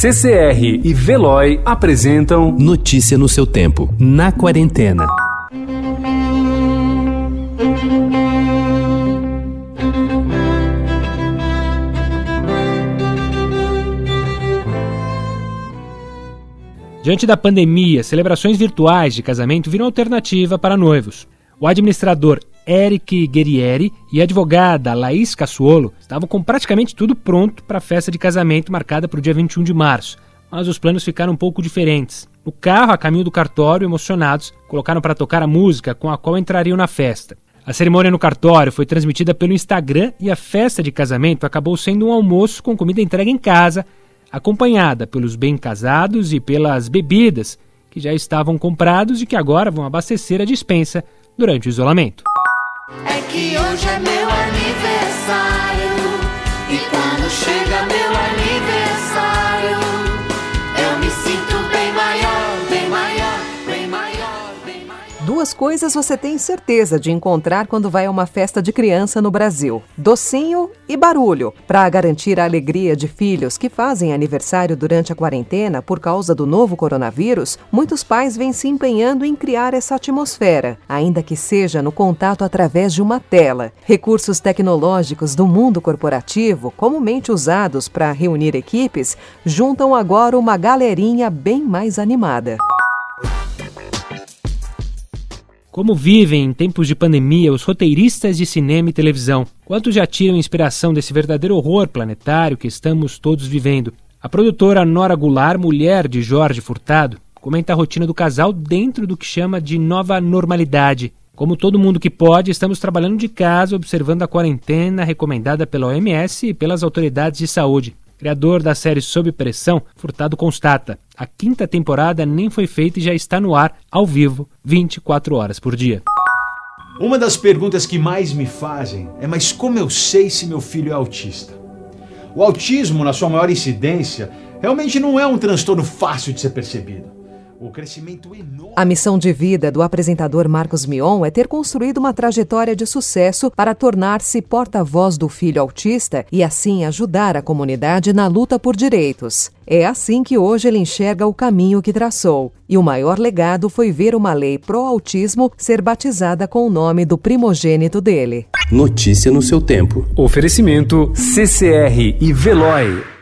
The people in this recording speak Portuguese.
CCR e Veloy apresentam Notícia no seu tempo, na quarentena. Diante da pandemia, celebrações virtuais de casamento viram alternativa para noivos. O administrador Eric Guerrieri e a advogada Laís Cassuolo estavam com praticamente tudo pronto para a festa de casamento marcada para o dia 21 de março, mas os planos ficaram um pouco diferentes. No carro, a caminho do cartório, emocionados, colocaram para tocar a música com a qual entrariam na festa. A cerimônia no cartório foi transmitida pelo Instagram e a festa de casamento acabou sendo um almoço com comida entregue em casa, acompanhada pelos bem-casados e pelas bebidas que já estavam comprados e que agora vão abastecer a dispensa durante o isolamento. É que hoje é meu aniversário Duas coisas você tem certeza de encontrar quando vai a uma festa de criança no Brasil: docinho e barulho. Para garantir a alegria de filhos que fazem aniversário durante a quarentena por causa do novo coronavírus, muitos pais vêm se empenhando em criar essa atmosfera, ainda que seja no contato através de uma tela. Recursos tecnológicos do mundo corporativo, comumente usados para reunir equipes, juntam agora uma galerinha bem mais animada. Como vivem em tempos de pandemia os roteiristas de cinema e televisão? Quantos já tiram inspiração desse verdadeiro horror planetário que estamos todos vivendo? A produtora Nora Goulart, mulher de Jorge Furtado, comenta a rotina do casal dentro do que chama de nova normalidade. Como todo mundo que pode, estamos trabalhando de casa, observando a quarentena recomendada pela OMS e pelas autoridades de saúde. Criador da série Sob Pressão, Furtado constata: a quinta temporada nem foi feita e já está no ar, ao vivo, 24 horas por dia. Uma das perguntas que mais me fazem é: mas como eu sei se meu filho é autista? O autismo, na sua maior incidência, realmente não é um transtorno fácil de ser percebido. O crescimento enorme. A missão de vida do apresentador Marcos Mion é ter construído uma trajetória de sucesso para tornar-se porta-voz do filho autista e assim ajudar a comunidade na luta por direitos. É assim que hoje ele enxerga o caminho que traçou. E o maior legado foi ver uma lei pró-autismo ser batizada com o nome do primogênito dele. Notícia no seu tempo. Oferecimento CCR e Veloy.